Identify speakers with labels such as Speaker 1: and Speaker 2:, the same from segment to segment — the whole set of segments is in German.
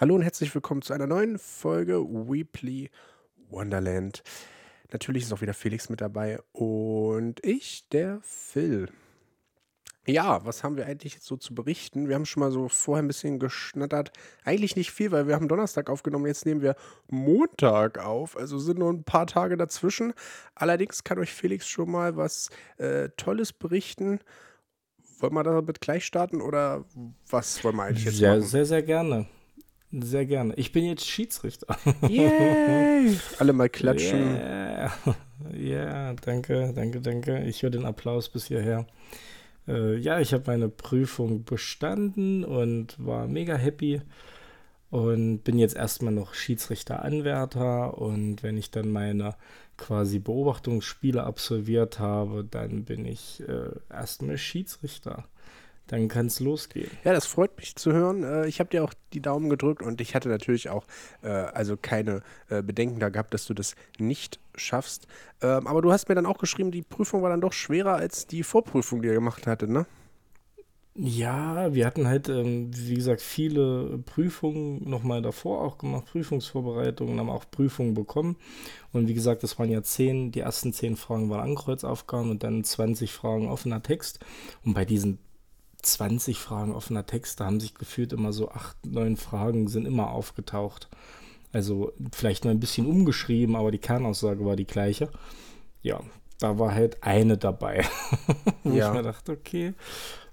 Speaker 1: Hallo und herzlich willkommen zu einer neuen Folge Weebly Wonderland. Natürlich ist auch wieder Felix mit dabei und ich, der Phil. Ja, was haben wir eigentlich jetzt so zu berichten? Wir haben schon mal so vorher ein bisschen geschnattert. Eigentlich nicht viel, weil wir haben Donnerstag aufgenommen. Jetzt nehmen wir Montag auf. Also sind nur ein paar Tage dazwischen. Allerdings kann euch Felix schon mal was äh, Tolles berichten. Wollen wir damit gleich starten oder was wollen wir eigentlich jetzt
Speaker 2: Sehr,
Speaker 1: machen?
Speaker 2: sehr, sehr gerne. Sehr gerne. Ich bin jetzt Schiedsrichter.
Speaker 1: Yay! Alle mal klatschen.
Speaker 2: Yeah. Ja, danke, danke, danke. Ich höre den Applaus bis hierher. Äh, ja, ich habe meine Prüfung bestanden und war mega happy und bin jetzt erstmal noch Schiedsrichter-Anwärter und wenn ich dann meine quasi Beobachtungsspiele absolviert habe, dann bin ich äh, erstmal Schiedsrichter. Dann kann es losgehen.
Speaker 1: Ja, das freut mich zu hören. Äh, Ich habe dir auch die Daumen gedrückt und ich hatte natürlich auch äh, also keine äh, Bedenken da gehabt, dass du das nicht schaffst. Ähm, aber du hast mir dann auch geschrieben, die Prüfung war dann doch schwerer als die Vorprüfung, die ihr gemacht hattet, ne?
Speaker 2: Ja, wir hatten halt, ähm, wie gesagt, viele Prüfungen nochmal davor auch gemacht, Prüfungsvorbereitungen, haben auch Prüfungen bekommen. Und wie gesagt, das waren ja zehn, die ersten zehn Fragen waren Ankreuzaufgaben und dann 20 Fragen offener Text. Und bei diesen 20 Fragen offener Text, da haben sich gefühlt immer so acht, neun Fragen sind immer aufgetaucht. Also vielleicht nur ein bisschen umgeschrieben, aber die Kernaussage war die gleiche. Ja, da war halt eine dabei. Wo
Speaker 1: Ja.
Speaker 2: ich mir dachte, okay.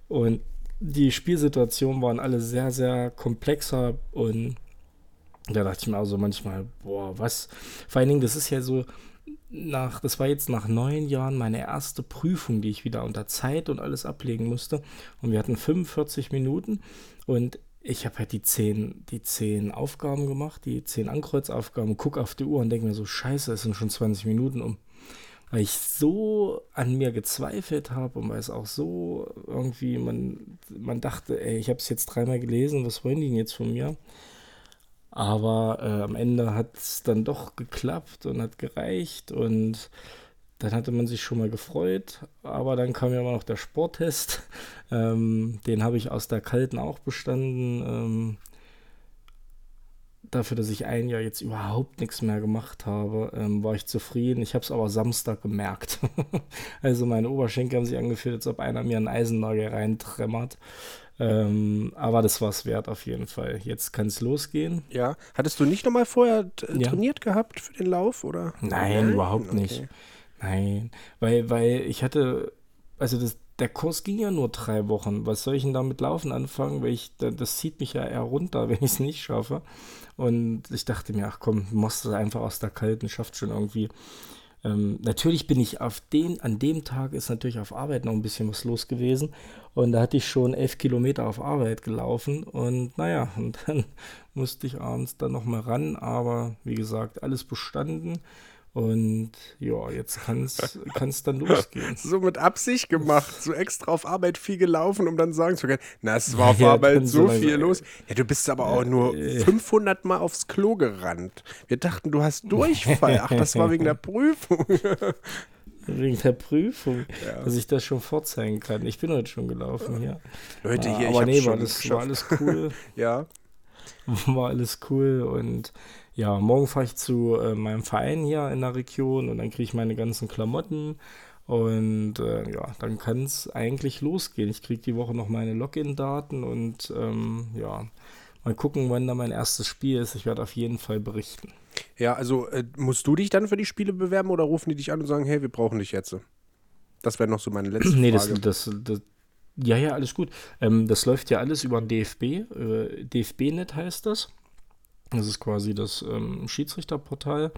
Speaker 2: Und die Spielsituationen waren alle sehr, sehr komplexer und da dachte ich mir also manchmal, boah, was? Vor allen Dingen, das ist ja so nach, das war jetzt nach neun Jahren meine erste Prüfung, die ich wieder unter Zeit und alles ablegen musste. Und wir hatten 45 Minuten und ich habe halt die zehn, die zehn Aufgaben gemacht, die zehn Ankreuzaufgaben, gucke auf die Uhr und denke mir so, scheiße, es sind schon 20 Minuten um. Weil ich so an mir gezweifelt habe und weil es auch so irgendwie, man, man dachte, ey, ich habe es jetzt dreimal gelesen, was wollen die denn jetzt von mir? Aber äh, am Ende hat es dann doch geklappt und hat gereicht und dann hatte man sich schon mal gefreut. Aber dann kam ja immer noch der Sporttest. Ähm, den habe ich aus der Kalten auch bestanden. Ähm, dafür, dass ich ein Jahr jetzt überhaupt nichts mehr gemacht habe, ähm, war ich zufrieden. Ich habe es aber Samstag gemerkt. also meine Oberschenkel haben sich angefühlt, als ob einer mir einen Eisennagel reintremmert. Ähm, aber das war es wert auf jeden Fall. Jetzt kann es losgehen.
Speaker 1: Ja. Hattest du nicht nochmal vorher t-
Speaker 2: Ja.
Speaker 1: trainiert gehabt für den Lauf, oder?
Speaker 2: Nein, überhaupt
Speaker 1: Okay.
Speaker 2: nicht. Nein, weil, weil ich hatte, also das, der Kurs ging ja nur drei Wochen. Was soll ich denn da mit Laufen anfangen? Weil ich, da- das zieht mich ja eher runter, wenn ich es nicht schaffe. Und ich dachte mir, ach komm, du machst es einfach aus der Kalten, schafft schon irgendwie. Ähm, natürlich bin ich auf den, an dem Tag ist natürlich auf Arbeit noch ein bisschen was los gewesen. Und da hatte ich schon elf Kilometer auf Arbeit gelaufen. Und naja, und dann musste ich abends dann nochmal ran. Aber wie gesagt, alles bestanden. Und ja, jetzt kann es dann losgehen.
Speaker 1: So mit Absicht gemacht, so extra auf Arbeit viel gelaufen, um dann sagen zu können, na, es war auf
Speaker 2: Ja,
Speaker 1: Arbeit so viel los. Ja, du bist aber auch nur 500 Mal aufs Klo gerannt. Wir dachten, du hast Durchfall. Ach, das war wegen der Prüfung.
Speaker 2: Wegen der Prüfung,
Speaker 1: Ja.
Speaker 2: dass ich das schon vorzeigen kann. Ich bin heute schon gelaufen hier.
Speaker 1: Leute,
Speaker 2: Ja,
Speaker 1: hier, ich
Speaker 2: aber
Speaker 1: hab's
Speaker 2: nee,
Speaker 1: schon
Speaker 2: war, das, war alles cool.
Speaker 1: Ja,
Speaker 2: war alles cool und ja, morgen fahre ich zu äh, meinem Verein hier in der Region und dann kriege ich meine ganzen Klamotten und äh, ja, dann kann es eigentlich losgehen. Ich kriege die Woche noch meine Login-Daten und ähm, ja, mal gucken, wann da mein erstes Spiel ist. Ich werde auf jeden Fall berichten.
Speaker 1: ja, also äh, musst du dich dann für die Spiele bewerben oder rufen die dich an und sagen, hey, wir brauchen dich jetzt? Das wäre noch so meine letzte
Speaker 2: Nee, das,
Speaker 1: Frage.
Speaker 2: das, das, ja, ja, alles gut. Ähm, das läuft ja alles über den DFB. Äh, DFB-Net heißt das. Das ist quasi das ähm, Schiedsrichterportal,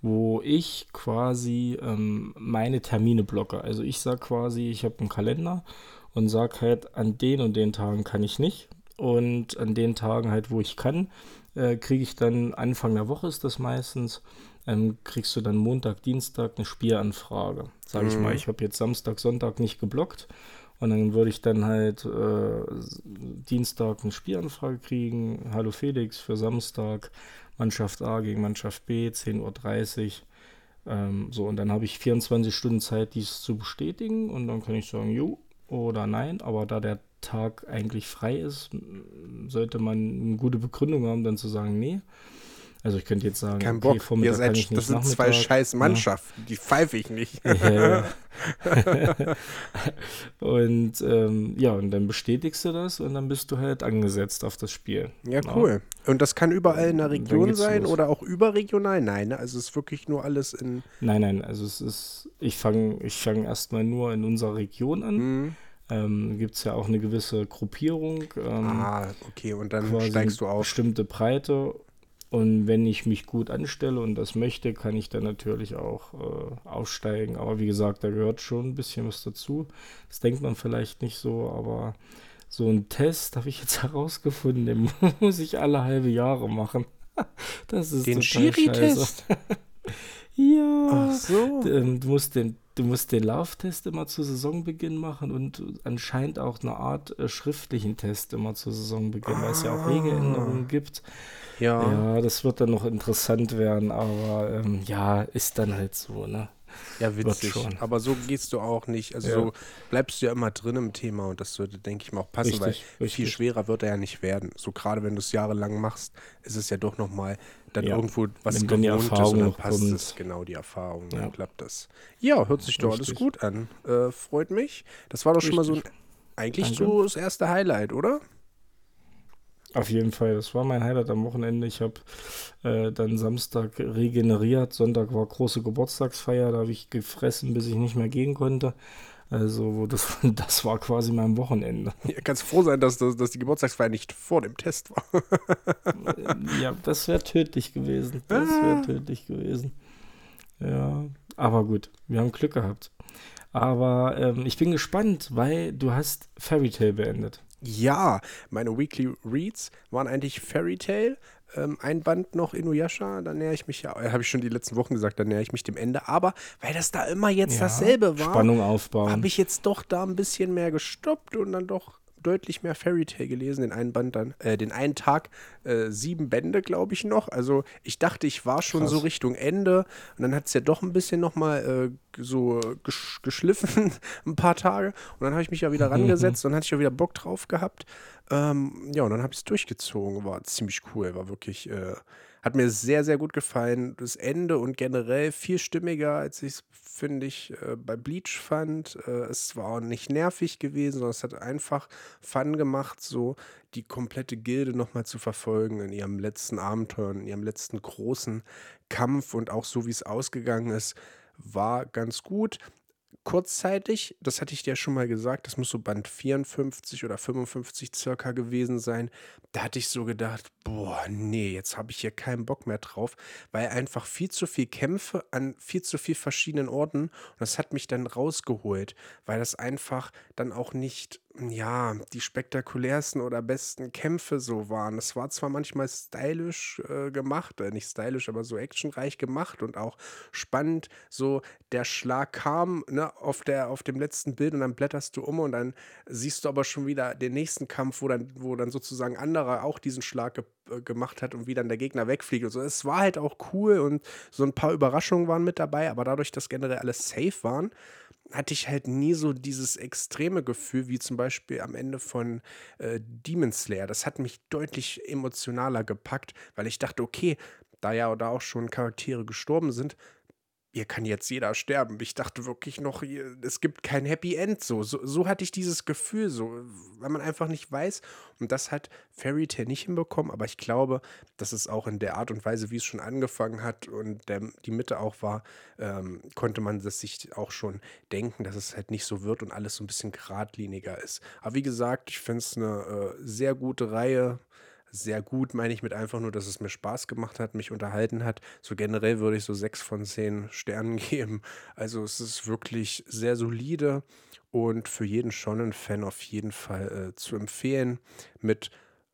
Speaker 2: wo ich quasi ähm, meine Termine blocke. Also ich sage quasi, ich habe einen Kalender und sage halt, an den und den Tagen kann ich nicht. Und an den Tagen halt, wo ich kann, äh, kriege ich dann Anfang der Woche ist das meistens, ähm, kriegst du dann Montag, Dienstag eine Spielanfrage. Sage ich mal, ich habe jetzt Samstag, Sonntag nicht geblockt. Und dann würde ich dann halt äh, Dienstag eine Spielanfrage kriegen. Hallo Felix, für Samstag Mannschaft A gegen Mannschaft B, 10.30 Uhr. Ähm, so, und dann habe ich 24 Stunden Zeit, dies zu bestätigen. Und dann kann ich sagen, jo oder nein. Aber da der Tag eigentlich frei ist, sollte man eine gute Begründung haben, dann zu sagen, nee. Also ich könnte jetzt sagen,
Speaker 1: Kein Bock.
Speaker 2: Vormittag
Speaker 1: Ihr seid, das sind zwei
Speaker 2: Nachmittag,
Speaker 1: scheiß
Speaker 2: ja.
Speaker 1: Mannschaften, die pfeife ich nicht.
Speaker 2: Ja. und ähm, ja, und dann bestätigst du das und dann bist du halt angesetzt auf das Spiel.
Speaker 1: Ja, cool. Und das kann überall in der Region sein
Speaker 2: los.
Speaker 1: oder auch überregional? Nein, ne? also es ist wirklich nur alles in.
Speaker 2: Nein, nein, also es ist, ich fange ich fang erstmal nur in unserer Region an.
Speaker 1: Hm.
Speaker 2: Ähm, Gibt es ja auch eine gewisse Gruppierung. Ähm,
Speaker 1: Ah, okay, und dann steigst du auf.
Speaker 2: bestimmte Breite. Und wenn ich mich gut anstelle und das möchte, kann ich dann natürlich auch äh, aufsteigen. Aber wie gesagt, da gehört schon ein bisschen was dazu. Das denkt man vielleicht nicht so, aber so ein Test habe ich jetzt herausgefunden, den muss ich alle halbe Jahre machen. Das ist
Speaker 1: Den. Schiri-Test?
Speaker 2: Ja.
Speaker 1: Ach so.
Speaker 2: Ähm, du, musst den, du musst den Lauftest immer zu Saisonbeginn machen und anscheinend auch eine Art äh, schriftlichen Test immer zu Saisonbeginn, weil es ja auch
Speaker 1: Ah.
Speaker 2: Regeländerungen gibt.
Speaker 1: Ja.
Speaker 2: Ja, das wird dann noch interessant werden, aber ähm, ja, ist dann halt so, ne?
Speaker 1: Ja, witzig.
Speaker 2: schon.
Speaker 1: Aber so gehst du auch nicht. Also
Speaker 2: Ja.
Speaker 1: so bleibst du ja immer drin im Thema und das würde, denke ich mal, auch passen, weil
Speaker 2: Richtig,
Speaker 1: viel
Speaker 2: richtig.
Speaker 1: schwerer wird er ja nicht werden. So gerade wenn du es jahrelang machst, ist es ja doch nochmal dann
Speaker 2: Ja.
Speaker 1: irgendwo was
Speaker 2: Wenn
Speaker 1: gewohnt ist
Speaker 2: Erfahrung
Speaker 1: und dann passt
Speaker 2: kommt.
Speaker 1: es. Genau, die Erfahrung, dann
Speaker 2: Ja.
Speaker 1: klappt das. Ja, hört sich doch alles
Speaker 2: Richtig.
Speaker 1: gut an. Äh, freut mich. Das war doch schon mal so ein,
Speaker 2: Richtig.
Speaker 1: eigentlich
Speaker 2: Danke.
Speaker 1: so das erste Highlight, oder?
Speaker 2: Auf jeden Fall, das war mein Highlight am Wochenende. Ich habe äh, dann Samstag regeneriert, Sonntag war große Geburtstagsfeier, da habe ich gefressen, bis ich nicht mehr gehen konnte. Also das, das war quasi mein Wochenende.
Speaker 1: Ja, kannst froh sein, dass, dass, dass die Geburtstagsfeier nicht vor dem Test war.
Speaker 2: Ja, das wäre tödlich gewesen. Das wäre tödlich gewesen. Ja, aber gut, wir haben Glück gehabt. Aber ähm, ich bin gespannt, weil du hast Fairy Tale beendet.
Speaker 1: Ja, meine Weekly Reads waren eigentlich Fairy Tale. Ähm, ein Band noch Inuyasha, da näher ich mich ja, äh, habe ich schon die letzten Wochen gesagt, da näher ich mich dem Ende. Aber weil das da immer jetzt
Speaker 2: Ja,
Speaker 1: dasselbe war,
Speaker 2: Spannung aufbauen.
Speaker 1: habe ich jetzt doch da ein bisschen mehr gestoppt und dann doch deutlich mehr Fairy Tale gelesen. Den einen Band dann, äh, den einen Tag äh, sieben Bände, glaube ich, noch. Also ich dachte, ich war schon
Speaker 2: Krass.
Speaker 1: so Richtung Ende und dann hat es ja doch ein bisschen nochmal äh, so gesch geschliffen, ein paar Tage. Und dann habe ich mich ja wieder rangesetzt und dann hatte ich ja wieder Bock drauf gehabt. Ähm, ja, und dann habe ich es durchgezogen. War ziemlich cool, war wirklich, äh, hat mir sehr, sehr gut gefallen. Das Ende und generell viel stimmiger, als ich es, finde ich, äh, bei Bleach fand. Äh, es war auch nicht nervig gewesen, sondern es hat einfach Fun gemacht, so die komplette Gilde nochmal zu verfolgen in ihrem letzten Abenteuer, in ihrem letzten großen Kampf und auch so, wie es ausgegangen ist, war ganz gut kurzzeitig, das hatte ich dir schon mal gesagt, das muss so Band 54 oder 55 circa gewesen sein. Da hatte ich so gedacht, boah, nee, jetzt habe ich hier keinen Bock mehr drauf, weil einfach viel zu viel Kämpfe an viel zu viel verschiedenen Orten und das hat mich dann rausgeholt, weil das einfach dann auch nicht, ja, die spektakulärsten oder besten Kämpfe so waren. Es war zwar manchmal stylisch äh, gemacht, äh, nicht stylisch, aber so actionreich gemacht und auch spannend, so der Schlag kam ne, auf, der, auf dem letzten Bild und dann blätterst du um und dann siehst du aber schon wieder den nächsten Kampf, wo dann, wo dann sozusagen anderer auch diesen Schlag ge äh, gemacht hat und wie dann der Gegner wegfliegt und so. Es war halt auch cool und so ein paar Überraschungen waren mit dabei, aber dadurch, dass generell alles safe waren, hatte ich halt nie so dieses extreme Gefühl, wie zum Beispiel am Ende von äh, Demon Slayer. Das hat mich deutlich emotionaler gepackt, weil ich dachte, okay, da ja da auch schon Charaktere gestorben sind, hier kann jetzt jeder sterben. Ich dachte wirklich noch, es gibt kein Happy End. So. so, so hatte ich dieses Gefühl, so, weil man einfach nicht weiß. Und das hat Fairy Tail nicht hinbekommen. Aber ich glaube, dass es auch in der Art und Weise, wie es schon angefangen hat und der, die Mitte auch war, ähm, konnte man das sich auch schon denken, dass es halt nicht so wird und alles so ein bisschen geradliniger ist. Aber wie gesagt, ich finde es eine äh, sehr gute Reihe sehr gut meine ich mit einfach nur, dass es mir Spaß gemacht hat, mich unterhalten hat. So generell würde ich so sechs von zehn Sternen geben. Also es ist wirklich sehr solide und für jeden Shonen-Fan auf jeden Fall äh, zu empfehlen. Mit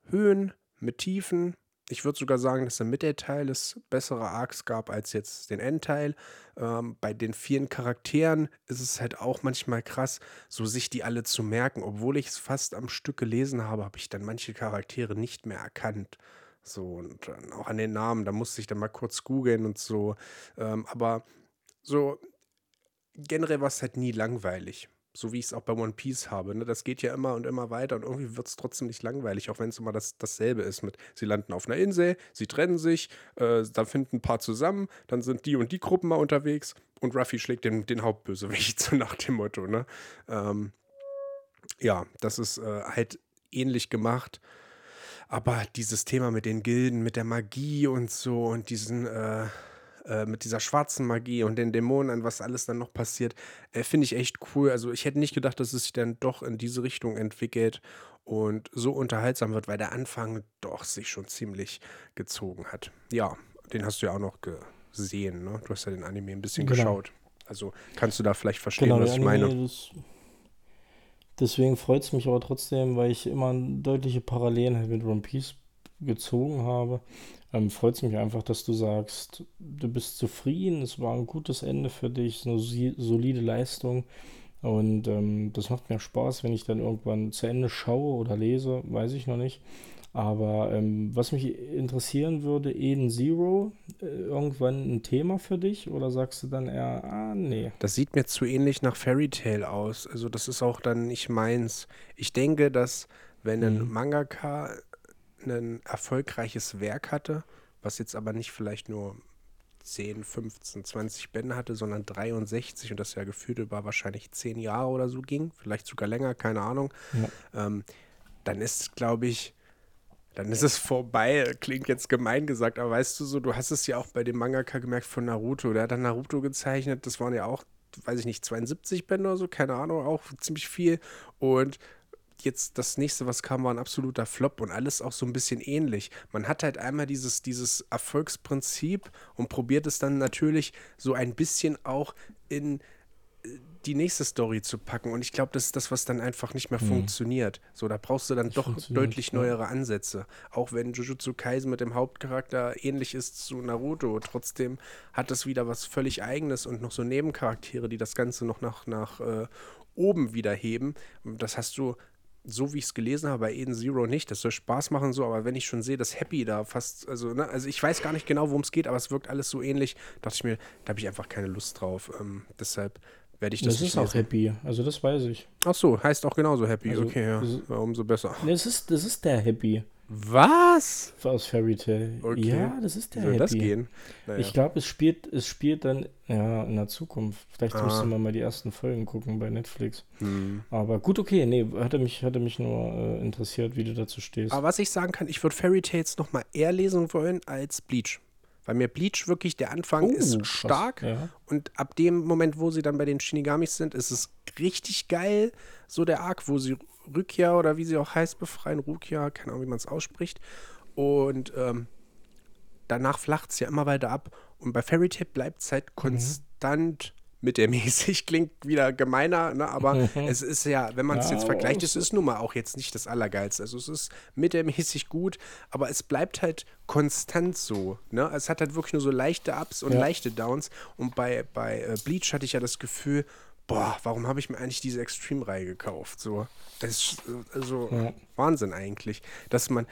Speaker 1: Höhen, mit Tiefen. Ich würde sogar sagen, dass der Mittelteil es bessere Arcs gab als jetzt den Endteil. Ähm, bei den vielen Charakteren ist es halt auch manchmal krass, so sich die alle zu merken. Obwohl ich es fast am Stück gelesen habe, habe ich dann manche Charaktere nicht mehr erkannt. So, und auch an den Namen, da musste ich dann mal kurz googeln und so. Ähm, aber so generell war es halt nie langweilig. So wie ich es auch bei One Piece habe. Ne? Das geht ja immer und immer weiter und irgendwie wird es trotzdem nicht langweilig, auch wenn es immer das, dasselbe ist mit, sie landen auf einer Insel, sie trennen sich, äh, dann finden ein paar zusammen, dann sind die und die Gruppen mal unterwegs und Ruffy schlägt den, den Hauptbösewicht, so nach dem Motto. Ne? Ähm, ja, das ist äh, halt ähnlich gemacht. Aber dieses Thema mit den Gilden, mit der Magie und so und diesen, äh, äh, mit dieser schwarzen Magie und den Dämonen, was alles dann noch passiert, äh, finde ich echt cool. Also ich hätte nicht gedacht, dass es sich dann doch in diese Richtung entwickelt und so unterhaltsam wird, weil der Anfang doch sich schon ziemlich gezogen hat. Ja, den hast du ja auch noch gesehen, ne? Du hast ja den Anime ein bisschen genau. geschaut. Also kannst du da vielleicht verstehen, genau, was ich Anime, meine?
Speaker 2: Deswegen freut es mich aber trotzdem, weil ich immer deutliche Parallelen halt mit One Piece gezogen habe ähm, freut es mich einfach, dass du sagst, du bist zufrieden, es war ein gutes Ende für dich, eine solide Leistung. Und ähm, das macht mir Spaß, wenn ich dann irgendwann zu Ende schaue oder lese, weiß ich noch nicht. Aber ähm, was mich interessieren würde, Eden Zero, äh, irgendwann ein Thema für dich? Oder sagst du dann eher, ah, nee?
Speaker 1: Das sieht mir zu ähnlich nach Fairy Tale aus. Also, das ist auch dann nicht meins. Ich denke, dass, wenn ein mhm. Mangaka ein erfolgreiches Werk hatte, was jetzt aber nicht vielleicht nur 10, 15, 20 Bände hatte, sondern 63 und das ja gefühlt über wahrscheinlich 10 Jahre oder so ging, vielleicht sogar länger, keine Ahnung, ja. ähm, dann ist, glaube ich, dann ist es vorbei. Klingt jetzt gemein gesagt, aber weißt du so, du hast es ja auch bei dem Mangaka gemerkt von Naruto. Der hat dann Naruto gezeichnet, das waren ja auch, weiß ich nicht, 72 Bände oder so, keine Ahnung, auch ziemlich viel. Und jetzt das nächste, was kam, war ein absoluter Flop und alles auch so ein bisschen ähnlich. Man hat halt einmal dieses, dieses Erfolgsprinzip und probiert es dann natürlich so ein bisschen auch in äh, die nächste Story zu packen. Und ich glaube, das ist das, was dann einfach nicht mehr mhm. funktioniert. So, da brauchst du dann das doch deutlich neuere Ansätze. Auch wenn Jujutsu Kaisen mit dem Hauptcharakter ähnlich ist zu Naruto. Trotzdem hat es wieder was völlig Eigenes und noch so Nebencharaktere, die das Ganze noch nach, nach äh, oben wieder heben. Das hast du so wie ich es gelesen habe bei Eden Zero nicht. Das soll Spaß machen, so, aber wenn ich schon sehe, dass Happy da fast, also, ne, also ich weiß gar nicht genau, worum es geht, aber es wirkt alles so ähnlich, dachte ich mir, da habe ich einfach keine Lust drauf. Ähm, deshalb werde ich das.
Speaker 2: Das ist auch Happy, also das weiß ich.
Speaker 1: Ach so, heißt auch genauso Happy, also, okay, ja. Umso besser.
Speaker 2: Das ist, das ist der Happy.
Speaker 1: Was?
Speaker 2: Aus Fairy Tale. Okay. Ja, das ist der soll Happy. das gehen? Naja. Ich glaube, es spielt, es spielt dann ja, in der Zukunft. Vielleicht ah. müsste man mal die ersten Folgen gucken bei Netflix. Hm. Aber gut, okay. Nee, hatte mich, hatte mich nur äh, interessiert, wie du dazu stehst.
Speaker 1: Aber was ich sagen kann, ich würde Fairy Tales noch mal eher lesen wollen als Bleach. Weil mir Bleach wirklich, der Anfang oh, ist stark. Ja. Und ab dem Moment, wo sie dann bei den Shinigamis sind, ist es richtig geil. So der Arc, wo sie Rukia oder wie sie auch heißt, befreien. Rukia, keine Ahnung, wie man es ausspricht. Und ähm, danach flacht es ja immer weiter ab. Und bei Fairy Tail bleibt es halt mhm. konstant mittelmäßig. Klingt wieder gemeiner, ne? aber es ist ja, wenn man es ja, jetzt vergleicht, es ist nun mal auch jetzt nicht das Allergeilste. Also es ist mittelmäßig gut, aber es bleibt halt konstant so. Ne? Es hat halt wirklich nur so leichte Ups und ja. leichte Downs. Und bei, bei äh, Bleach hatte ich ja das Gefühl, boah, warum habe ich mir eigentlich diese Extreme-Reihe gekauft? So, das ist äh, also ja. Wahnsinn eigentlich, dass man,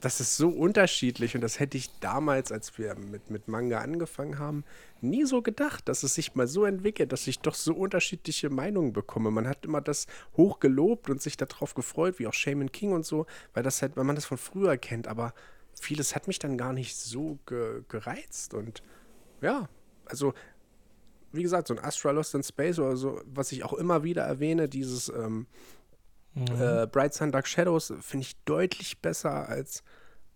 Speaker 1: das ist so unterschiedlich und das hätte ich damals, als wir mit, mit Manga angefangen haben, nie so gedacht, dass es sich mal so entwickelt, dass ich doch so unterschiedliche Meinungen bekomme. Man hat immer das hochgelobt und sich darauf gefreut, wie auch Shaman King und so, weil das halt, weil man das von früher kennt, aber vieles hat mich dann gar nicht so ge gereizt und ja, also wie gesagt, so ein Astra Lost in Space oder so, was ich auch immer wieder erwähne, dieses ähm, mhm. äh, Bright Sun Dark Shadows, finde ich deutlich besser als.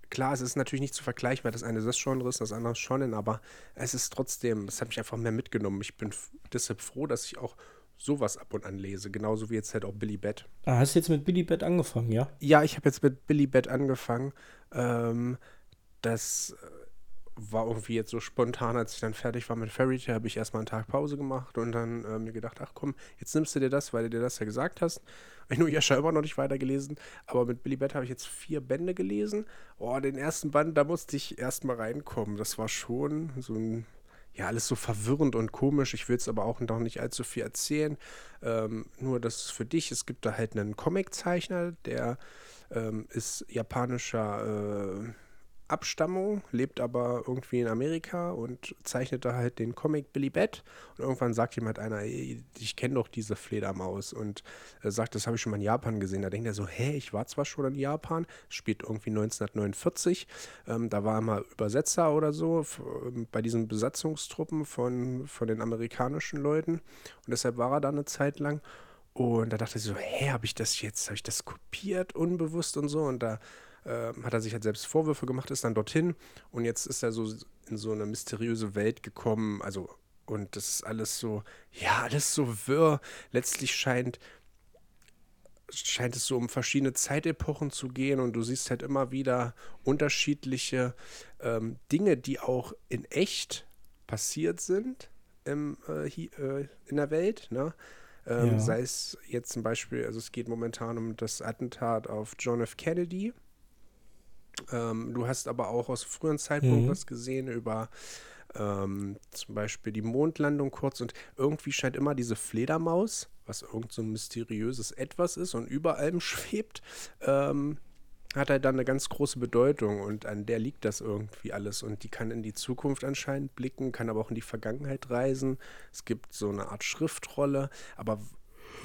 Speaker 1: Klar, es ist natürlich nicht zu vergleichen, weil das eine das Genre ist, das andere schon, aber es ist trotzdem, es hat mich einfach mehr mitgenommen. Ich bin deshalb froh, dass ich auch sowas ab und an lese, genauso wie jetzt halt auch Billy Bat.
Speaker 2: Ah, hast du jetzt mit Billy Bat angefangen, ja?
Speaker 1: Ja, ich habe jetzt mit Billy Bat angefangen. Ähm, das war irgendwie jetzt so spontan, als ich dann fertig war mit Fairy Tale, habe ich erstmal einen Tag Pause gemacht und dann äh, mir gedacht, ach komm, jetzt nimmst du dir das, weil du dir das ja gesagt hast. Ich nur Jascha immer noch nicht weitergelesen, aber mit Billy Bat habe ich jetzt vier Bände gelesen. Oh, den ersten Band, da musste ich erstmal reinkommen. Das war schon so ein, ja, alles so verwirrend und komisch. Ich will es aber auch noch nicht allzu viel erzählen. Ähm, nur, das für dich, es gibt da halt einen Comiczeichner, der ähm, ist japanischer, äh, Abstammung, lebt aber irgendwie in Amerika und zeichnet da halt den Comic Billy Bat. Und irgendwann sagt jemand einer, ey, ich kenne doch diese Fledermaus und äh, sagt, das habe ich schon mal in Japan gesehen. Da denkt er so, hä, ich war zwar schon in Japan, spielt irgendwie 1949. Ähm, da war er mal Übersetzer oder so ähm, bei diesen Besatzungstruppen von, von den amerikanischen Leuten. Und deshalb war er da eine Zeit lang. Und da dachte ich so, hä, habe ich das jetzt, habe ich das kopiert, unbewusst und so. Und da äh, hat er sich halt selbst Vorwürfe gemacht, ist dann dorthin und jetzt ist er so in so eine mysteriöse Welt gekommen. Also, und das ist alles so, ja, alles so wirr. Letztlich scheint, scheint es so um verschiedene Zeitepochen zu gehen und du siehst halt immer wieder unterschiedliche ähm, Dinge, die auch in echt passiert sind im, äh, hi, äh, in der Welt. Ne? Ähm, ja. Sei es jetzt zum Beispiel, also es geht momentan um das Attentat auf John F. Kennedy. Ähm, du hast aber auch aus früheren Zeitpunkt mhm. was gesehen über ähm, zum Beispiel die Mondlandung kurz und irgendwie scheint immer diese Fledermaus, was irgend so ein mysteriöses Etwas ist und über allem schwebt, ähm, hat halt dann eine ganz große Bedeutung und an der liegt das irgendwie alles und die kann in die Zukunft anscheinend blicken, kann aber auch in die Vergangenheit reisen. Es gibt so eine Art Schriftrolle, aber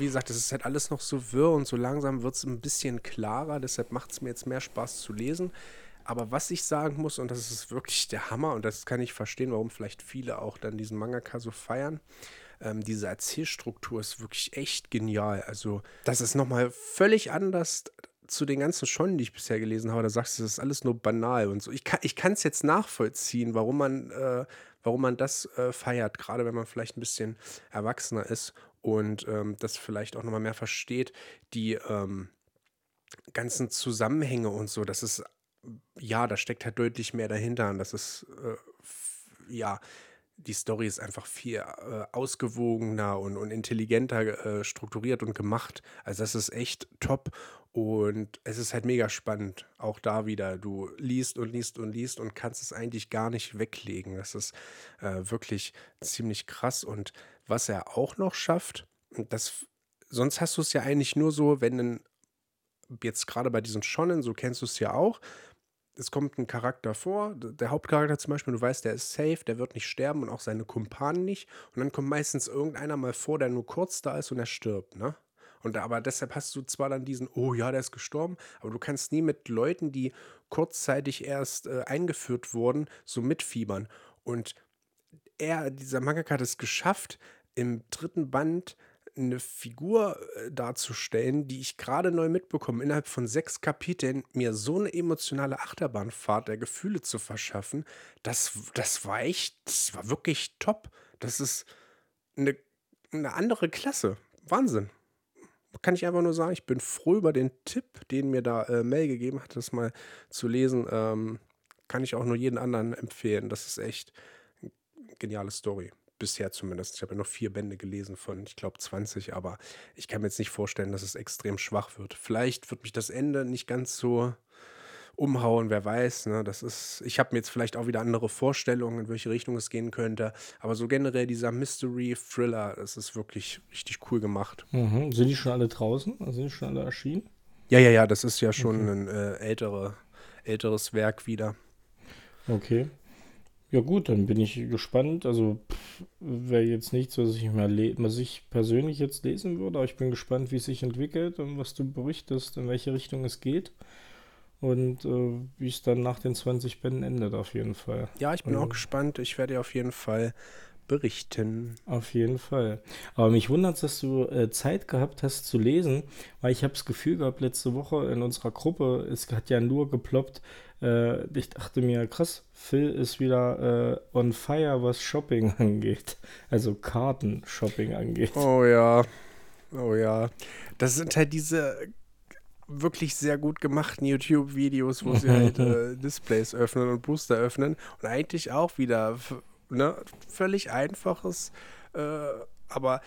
Speaker 1: wie gesagt, es ist halt alles noch so wirr und so langsam wird es ein bisschen klarer. Deshalb macht es mir jetzt mehr Spaß zu lesen. Aber was ich sagen muss, und das ist wirklich der Hammer, und das kann ich verstehen, warum vielleicht viele auch dann diesen Mangaka so feiern, ähm, diese Erzählstruktur ist wirklich echt genial. Also, das ist nochmal völlig anders zu den ganzen Schonen, die ich bisher gelesen habe. Da sagst du, das ist alles nur banal und so. Ich kann es jetzt nachvollziehen, warum man, äh, warum man das äh, feiert, gerade wenn man vielleicht ein bisschen erwachsener ist und ähm, das vielleicht auch nochmal mehr versteht, die ähm, ganzen Zusammenhänge und so, das ist, ja, da steckt halt deutlich mehr dahinter und das ist, äh, ja, die Story ist einfach viel äh, ausgewogener und, und intelligenter äh, strukturiert und gemacht. Also das ist echt top und es ist halt mega spannend. Auch da wieder, du liest und liest und liest und kannst es eigentlich gar nicht weglegen. Das ist äh, wirklich ziemlich krass und was er auch noch schafft, das, sonst hast du es ja eigentlich nur so, wenn ein, jetzt gerade bei diesen Schonnen, so kennst du es ja auch, es kommt ein Charakter vor, der Hauptcharakter zum Beispiel, du weißt, der ist safe, der wird nicht sterben und auch seine Kumpanen nicht. Und dann kommt meistens irgendeiner mal vor, der nur kurz da ist und er stirbt, ne? Und aber deshalb hast du zwar dann diesen, oh ja, der ist gestorben, aber du kannst nie mit Leuten, die kurzzeitig erst äh, eingeführt wurden, so mitfiebern. Und er, dieser Mangaka hat es geschafft, im dritten Band eine Figur äh, darzustellen, die ich gerade neu mitbekomme, innerhalb von sechs Kapiteln mir so eine emotionale Achterbahnfahrt der Gefühle zu verschaffen, das, das war echt, das war wirklich top. Das ist eine, eine andere Klasse. Wahnsinn. Kann ich einfach nur sagen, ich bin froh über den Tipp, den mir da äh, Mel gegeben hat, das mal zu lesen. Ähm, kann ich auch nur jeden anderen empfehlen. Das ist echt eine geniale Story bisher zumindest. Ich habe ja noch vier Bände gelesen von, ich glaube, 20, aber ich kann mir jetzt nicht vorstellen, dass es extrem schwach wird. Vielleicht wird mich das Ende nicht ganz so umhauen, wer weiß. Ne? Das ist, ich habe mir jetzt vielleicht auch wieder andere Vorstellungen, in welche Richtung es gehen könnte. Aber so generell dieser Mystery-Thriller, das ist wirklich richtig cool gemacht.
Speaker 2: Mhm. Sind die schon alle draußen? Also sind die schon alle erschienen?
Speaker 1: Ja, ja, ja, das ist ja schon okay. ein äh, ältere, älteres Werk wieder.
Speaker 2: Okay. Ja gut, dann bin ich gespannt. Also wäre jetzt nichts, was ich mehr was ich persönlich jetzt lesen würde, aber ich bin gespannt, wie es sich entwickelt und was du berichtest, in welche Richtung es geht. Und äh, wie es dann nach den 20 Bänden endet, auf jeden Fall.
Speaker 1: Ja, ich bin also, auch gespannt. Ich werde auf jeden Fall berichten.
Speaker 2: Auf jeden Fall. Aber mich wundert es, dass du äh, Zeit gehabt hast zu lesen, weil ich habe das Gefühl gehabt, letzte Woche in unserer Gruppe, es hat ja nur geploppt, äh, ich dachte mir, krass, Phil ist wieder äh, on fire, was Shopping angeht. Also Karten-Shopping angeht.
Speaker 1: Oh ja. Oh ja. Das sind halt diese wirklich sehr gut gemachten YouTube-Videos, wo sie halt äh, Displays öffnen und Booster öffnen. Und eigentlich auch wieder ne, völlig einfaches, äh, aber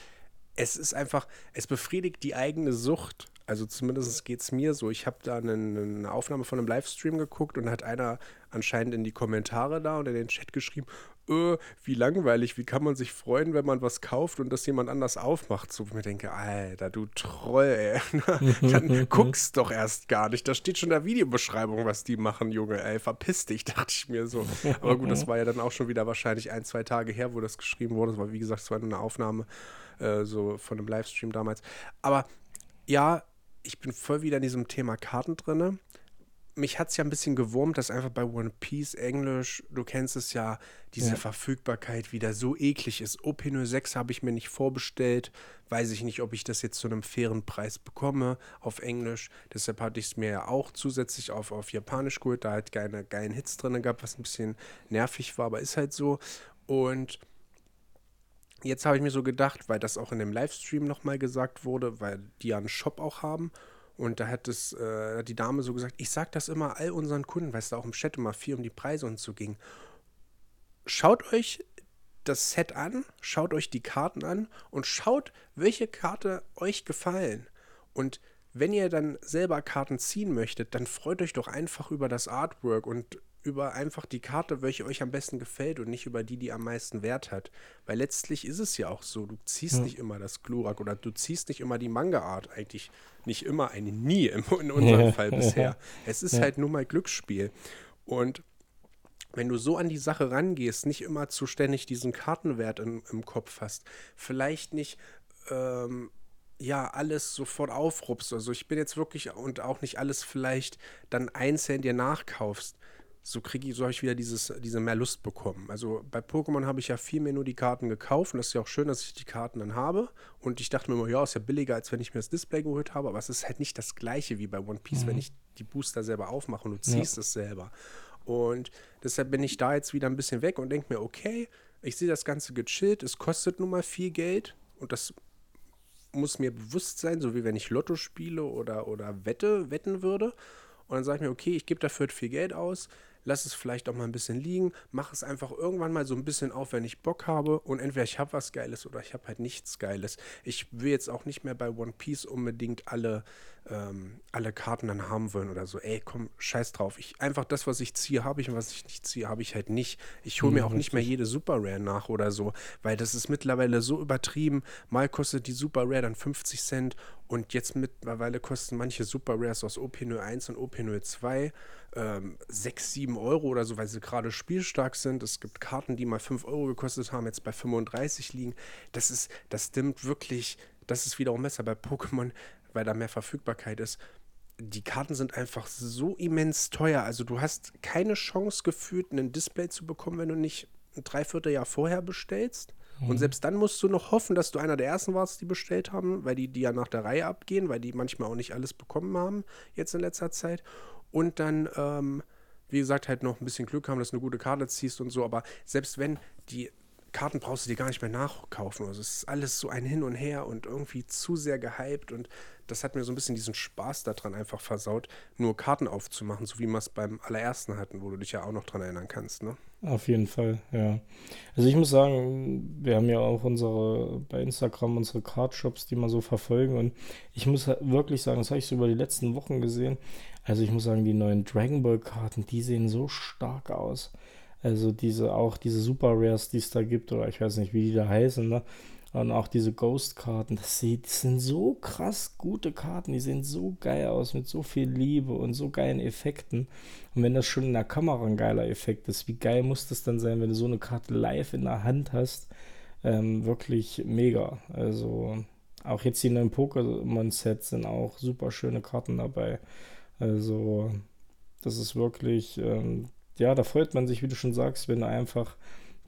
Speaker 1: es ist einfach, es befriedigt die eigene Sucht Also zumindest geht es mir so. Ich habe da eine, eine, Aufnahme von einem Livestream geguckt und hat einer anscheinend in die Kommentare da und in den Chat geschrieben, öh, wie langweilig, wie kann man sich freuen, wenn man was kauft und das jemand anders aufmacht. So, ich mir denke, Alter, du Troll, ey. Dann guckst doch erst gar nicht. Da steht schon in der Videobeschreibung, was die machen, Junge, ey. Verpiss dich, dachte ich mir so. Aber gut, das war ja dann auch schon wieder wahrscheinlich ein, zwei Tage her, wo das geschrieben wurde. Das war, wie gesagt, es war nur eine Aufnahme äh, so von einem Livestream damals. Aber ja, ich bin voll wieder in diesem Thema Karten drinne mich hat es ja ein bisschen gewurmt, dass einfach bei One Piece Englisch, du kennst es ja, diese ja. Verfügbarkeit wieder so eklig ist. OP06 habe ich mir nicht vorbestellt, weiß ich nicht, ob ich das jetzt zu einem fairen Preis bekomme auf Englisch. Deshalb hatte ich es mir ja auch zusätzlich auf, auf Japanisch geholt, da halt keine geilen Hits drin gab, was ein bisschen nervig war, aber ist halt so. Und jetzt habe ich mir so gedacht, weil das auch in dem Livestream nochmal gesagt wurde, weil die ja einen Shop auch haben und da hat es, äh, die Dame so gesagt, ich sage das immer all unseren Kunden, weil es da auch im Chat immer viel um die Preise und so ging. Schaut euch das Set an, schaut euch die Karten an und schaut, welche Karte euch gefallen. Und wenn ihr dann selber Karten ziehen möchtet, dann freut euch doch einfach über das Artwork und über einfach die Karte, welche euch am besten gefällt und nicht über die, die am meisten Wert hat. Weil letztlich ist es ja auch so, du ziehst ja. nicht immer das Glurak oder du ziehst nicht immer die Manga-Art. Eigentlich nicht immer, eine nie in, unserem ja. Fall bisher. Es ist ja. halt nur mal Glücksspiel. Und wenn du so an die Sache rangehst, nicht immer zu ständig diesen Kartenwert im, im Kopf hast, vielleicht nicht ähm, ja alles sofort aufrupst. Also ich bin jetzt wirklich und auch nicht alles vielleicht dann einzeln dir nachkaufst so kriege ich, so habe ich wieder dieses, diese mehr Lust bekommen. Also bei Pokémon habe ich ja viel mehr nur die Karten gekauft und das ist ja auch schön, dass ich die Karten dann habe. Und ich dachte mir immer, ja, ist ja billiger, als wenn ich mir das Display geholt habe, aber es ist halt nicht das gleiche wie bei One Piece, mhm. wenn ich die Booster selber aufmache und du ziehst ja. es selber. Und deshalb bin ich da jetzt wieder ein bisschen weg und denke mir, okay, ich sehe das Ganze gechillt, es kostet nun mal viel Geld und das muss mir bewusst sein, so wie wenn ich Lotto spiele oder, oder Wette, wetten würde. Und dann sage ich mir, okay, ich gebe dafür viel Geld aus lass es vielleicht auch mal ein bisschen liegen, mach es einfach irgendwann mal so ein bisschen auf, wenn ich Bock habe und entweder ich habe was Geiles oder ich habe halt nichts Geiles. Ich will jetzt auch nicht mehr bei One Piece unbedingt alle ähm, alle Karten dann haben wollen oder so. Ey, komm, scheiß drauf. Ich, einfach das, was ich ziehe, habe ich und was ich nicht ziehe, habe ich halt nicht. Ich hole mir mhm, auch nicht mehr jede Super Rare nach oder so, weil das ist mittlerweile so übertrieben. Mal kostet die Super Rare dann 50 Cent und jetzt mittlerweile kosten manche Super Rares aus OP01 und OP02 ähm, 6, 7 Euro oder so, weil sie gerade spielstark sind. Es gibt Karten, die mal 5 Euro gekostet haben, jetzt bei 35 liegen. Das ist, das stimmt wirklich, das ist wiederum besser bei Pokémon weil da mehr Verfügbarkeit ist. Die Karten sind einfach so immens teuer. Also du hast keine Chance gefühlt, ein Display zu bekommen, wenn du nicht ein Dreivierteljahr vorher bestellst. Mhm. Und selbst dann musst du noch hoffen, dass du einer der ersten warst, die bestellt haben, weil die, die ja nach der Reihe abgehen, weil die manchmal auch nicht alles bekommen haben, jetzt in letzter Zeit. Und dann, ähm, wie gesagt, halt noch ein bisschen Glück haben, dass du eine gute Karte ziehst und so. Aber selbst wenn die Karten brauchst du dir gar nicht mehr nachkaufen. Also es ist alles so ein Hin und Her und irgendwie zu sehr gehypt und das hat mir so ein bisschen diesen Spaß daran einfach versaut, nur Karten aufzumachen, so wie wir es beim allerersten hatten, wo du dich ja auch noch dran erinnern kannst, ne?
Speaker 2: Auf jeden Fall, ja. Also ich muss sagen, wir haben ja auch unsere bei Instagram unsere Cardshops, die mal so verfolgen und ich muss wirklich sagen, das habe ich so über die letzten Wochen gesehen. Also ich muss sagen, die neuen Dragon Ball Karten, die sehen so stark aus. Also diese, auch diese Super Rares, die es da gibt, oder ich weiß nicht, wie die da heißen, ne? Und auch diese Ghost-Karten, das, das sind so krass gute Karten, die sehen so geil aus, mit so viel Liebe und so geilen Effekten. Und wenn das schon in der Kamera ein geiler Effekt ist, wie geil muss das dann sein, wenn du so eine Karte live in der Hand hast? Ähm, wirklich mega. Also auch jetzt die neuen Pokémon-Sets sind auch super schöne Karten dabei. Also das ist wirklich ähm, ja, da freut man sich, wie du schon sagst, wenn du einfach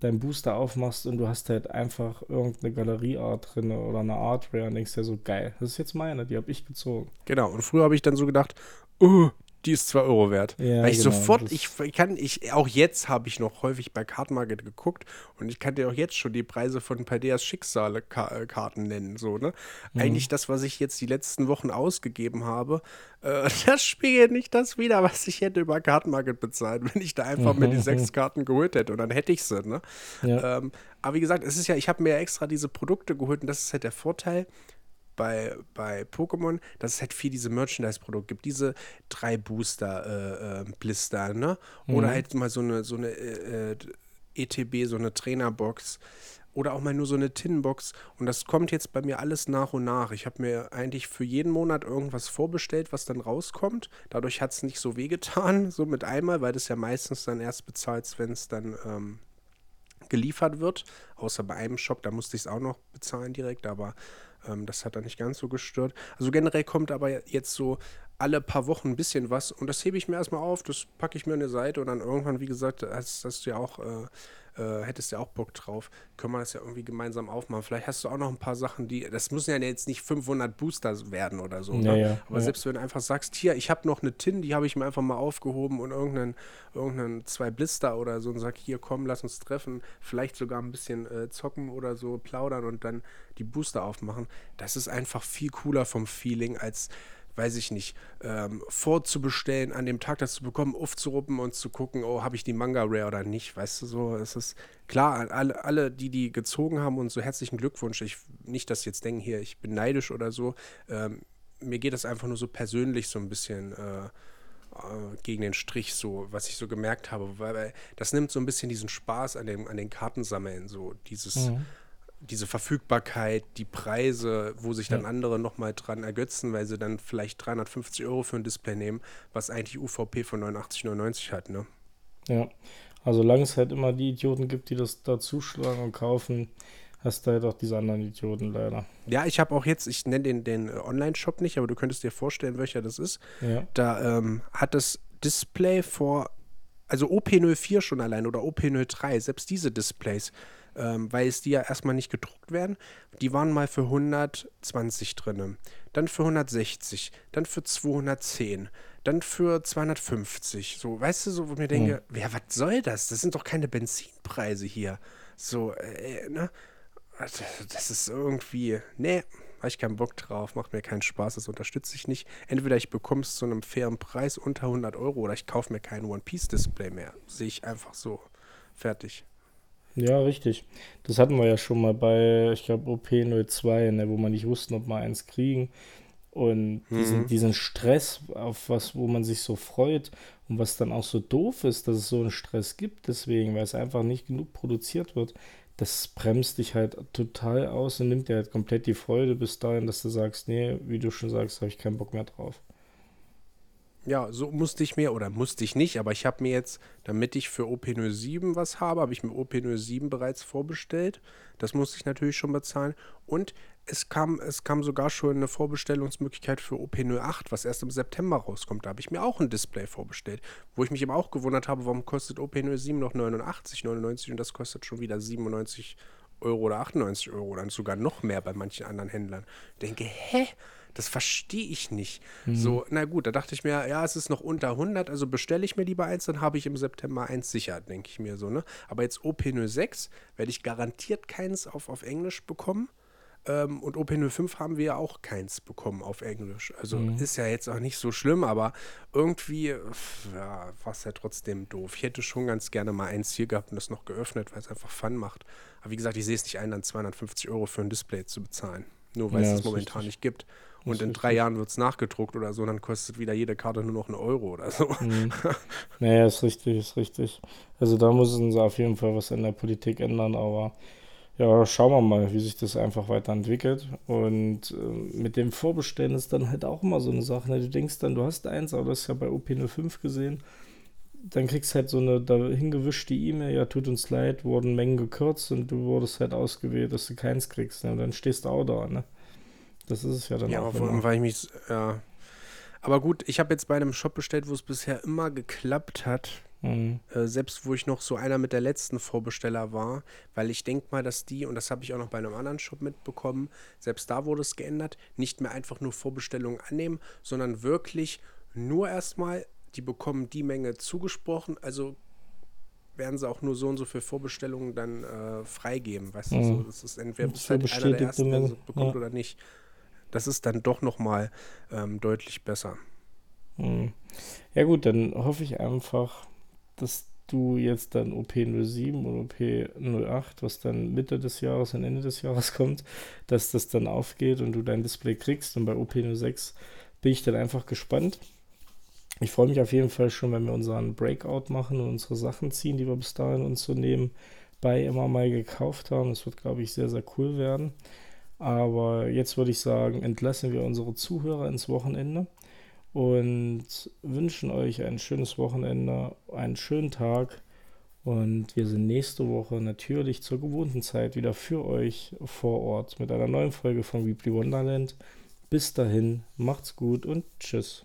Speaker 2: deinen Booster aufmachst und du hast halt einfach irgendeine Galerieart drin oder eine Artware und denkst dir so, geil, das ist jetzt meine, die habe ich gezogen.
Speaker 1: Genau, und früher habe ich dann so gedacht, oh, die ist 2 Euro wert. Ja, Weil ich genau, sofort, ich kann, ich, auch jetzt habe ich noch häufig bei Kartenmarket geguckt und ich kann dir auch jetzt schon die Preise von Padeas Schicksale-Karten nennen, so, ne? Mhm. Eigentlich das, was ich jetzt die letzten Wochen ausgegeben habe, äh, das spiegelt nicht das wieder, was ich hätte über Kartenmarket bezahlt, wenn ich da einfach mhm. mir die sechs Karten geholt hätte und dann hätte ich sie, ne? Ja. Ähm, aber wie gesagt, es ist ja, ich habe mir ja extra diese Produkte geholt und das ist halt der Vorteil, bei, bei Pokémon, dass es halt viel diese Merchandise-Produkte gibt, diese drei Booster-Blister, äh, äh, ne? Oder mhm. halt mal so eine, so eine äh, ETB, äh, e so eine Trainerbox oder auch mal nur so eine Tinbox. Und das kommt jetzt bei mir alles nach und nach. Ich habe mir eigentlich für jeden Monat irgendwas vorbestellt, was dann rauskommt. Dadurch hat es nicht so wehgetan, so mit einmal, weil das ja meistens dann erst bezahlt, wenn es dann ähm, geliefert wird. Außer bei einem Shop, da musste ich es auch noch bezahlen direkt, aber ähm, das hat dann nicht ganz so gestört. Also generell kommt aber jetzt so alle paar Wochen ein bisschen was und das hebe ich mir erstmal auf, das packe ich mir an die Seite und dann irgendwann, wie gesagt, hast, hast du ja auch äh, äh, hättest ja auch Bock drauf, können wir das ja irgendwie gemeinsam aufmachen. Vielleicht hast du auch noch ein paar Sachen, die, das müssen ja jetzt nicht 500 Booster werden oder so.
Speaker 2: Ja,
Speaker 1: ne?
Speaker 2: ja,
Speaker 1: Aber
Speaker 2: ja.
Speaker 1: selbst wenn du einfach sagst, hier, ich habe noch eine Tin, die habe ich mir einfach mal aufgehoben und irgendeinen, irgendeinen zwei Blister oder so und sag, hier komm, lass uns treffen, vielleicht sogar ein bisschen äh, zocken oder so, plaudern und dann die Booster aufmachen. Das ist einfach viel cooler vom Feeling als weiß ich nicht, ähm, vorzubestellen, an dem Tag das zu bekommen, aufzuruppen und zu gucken, oh, habe ich die Manga Rare oder nicht, weißt du so, es ist klar, alle, alle, die die gezogen haben und so herzlichen Glückwunsch, ich, nicht, dass jetzt denken, hier, ich bin neidisch oder so, ähm, mir geht das einfach nur so persönlich so ein bisschen äh, äh, gegen den Strich, so, was ich so gemerkt habe, weil, weil, das nimmt so ein bisschen diesen Spaß an, dem, an den Kartensammeln, so dieses mhm diese Verfügbarkeit, die Preise, wo sich dann ja. andere nochmal dran ergötzen, weil sie dann vielleicht 350 Euro für ein Display nehmen, was eigentlich UVP von 89,99 hat, ne?
Speaker 2: Ja, also solange es halt immer die Idioten gibt, die das da zuschlagen und kaufen, hast du halt auch diese anderen Idioten leider.
Speaker 1: Ja, ich habe auch jetzt, ich nenne den, den Online-Shop nicht, aber du könntest dir vorstellen, welcher das ist.
Speaker 2: Ja.
Speaker 1: Da ähm, hat das Display vor, also OP04 schon allein oder OP03, selbst diese Displays ähm, weil es die ja erstmal nicht gedruckt werden. Die waren mal für 120 drin, dann für 160, dann für 210, dann für 250. So, weißt du, so, wo ich mir denke, hm. ja, was soll das? Das sind doch keine Benzinpreise hier. So, äh, ne? Das ist irgendwie, ne, habe ich keinen Bock drauf, macht mir keinen Spaß, das unterstütze ich nicht. Entweder ich bekomme es zu einem fairen Preis unter 100 Euro oder ich kaufe mir kein One-Piece-Display mehr. Sehe ich einfach so. Fertig.
Speaker 2: Ja, richtig. Das hatten wir ja schon mal bei, ich glaube, OP02, ne, wo man nicht wusste, ob wir eins kriegen. Und mhm. diesen, diesen Stress, auf was, wo man sich so freut und was dann auch so doof ist, dass es so einen Stress gibt, deswegen, weil es einfach nicht genug produziert wird, das bremst dich halt total aus und nimmt dir halt komplett die Freude bis dahin, dass du sagst, nee, wie du schon sagst, habe ich keinen Bock mehr drauf.
Speaker 1: Ja, so musste ich mir, oder musste ich nicht, aber ich habe mir jetzt, damit ich für OP07 was habe, habe ich mir OP07 bereits vorbestellt. Das musste ich natürlich schon bezahlen. Und es kam, es kam sogar schon eine Vorbestellungsmöglichkeit für OP08, was erst im September rauskommt. Da habe ich mir auch ein Display vorbestellt, wo ich mich eben auch gewundert habe, warum kostet OP07 noch 89,99 und das kostet schon wieder 97 Euro oder 98 Euro, oder sogar noch mehr bei manchen anderen Händlern. Ich denke, hä? Das verstehe ich nicht. Mhm. So, na gut, da dachte ich mir, ja, es ist noch unter 100, also bestelle ich mir lieber eins, dann habe ich im September eins sicher, denke ich mir so, ne? Aber jetzt OP06 werde ich garantiert keins auf, auf Englisch bekommen. Ähm, und OP05 haben wir ja auch keins bekommen auf Englisch. Also mhm. ist ja jetzt auch nicht so schlimm, aber irgendwie ja, war es ja trotzdem doof. Ich hätte schon ganz gerne mal eins hier gehabt und das noch geöffnet, weil es einfach Fun macht. Aber wie gesagt, ich sehe es nicht ein, dann 250 Euro für ein Display zu bezahlen. Nur weil ja, es es momentan richtig. nicht gibt. Und in drei Jahren wird es nachgedruckt oder so, dann kostet wieder jede Karte nur noch einen Euro oder so. Mhm.
Speaker 2: Naja, ist richtig, ist richtig. Also da müssen sie auf jeden Fall was in der Politik ändern, aber ja, schauen wir mal, wie sich das einfach weiterentwickelt. Und äh, mit dem Vorbestellen ist dann halt auch immer so eine Sache. Ne? Du denkst dann, du hast eins, aber du hast ja bei OP05 gesehen. Dann kriegst halt so eine dahingewischte E-Mail, ja, tut uns leid, wurden Mengen gekürzt und du wurdest halt ausgewählt, dass du keins kriegst. Ne? Und dann stehst du auch da, ne? Das ist es ja dann
Speaker 1: ja, auch. Ja, weil ich mich, ja. Aber gut, ich habe jetzt bei einem Shop bestellt, wo es bisher immer geklappt hat. Mhm. Äh, selbst wo ich noch so einer mit der letzten Vorbesteller war, weil ich denke mal, dass die, und das habe ich auch noch bei einem anderen Shop mitbekommen, selbst da wurde es geändert, nicht mehr einfach nur Vorbestellungen annehmen, sondern wirklich nur erstmal, die bekommen die Menge zugesprochen, also werden sie auch nur so und so für Vorbestellungen dann äh, freigeben, weißt mhm. du, so, das ist entweder bis halt einer der ersten, der bekommt ja. oder nicht das ist dann doch nochmal ähm, deutlich besser.
Speaker 2: Hm. Ja gut, dann hoffe ich einfach, dass du jetzt dann OP07 und OP08, was dann Mitte des Jahres und Ende des Jahres kommt, dass das dann aufgeht und du dein Display kriegst. Und bei OP06 bin ich dann einfach gespannt. Ich freue mich auf jeden Fall schon, wenn wir unseren Breakout machen und unsere Sachen ziehen, die wir bis dahin uns so nehmen, bei immer mal gekauft haben. Das wird, glaube ich, sehr, sehr cool werden. Aber jetzt würde ich sagen, entlassen wir unsere Zuhörer ins Wochenende und wünschen euch ein schönes Wochenende, einen schönen Tag. Und wir sind nächste Woche natürlich zur gewohnten Zeit wieder für euch vor Ort mit einer neuen Folge von Weebly Wonderland. Bis dahin, macht's gut und tschüss.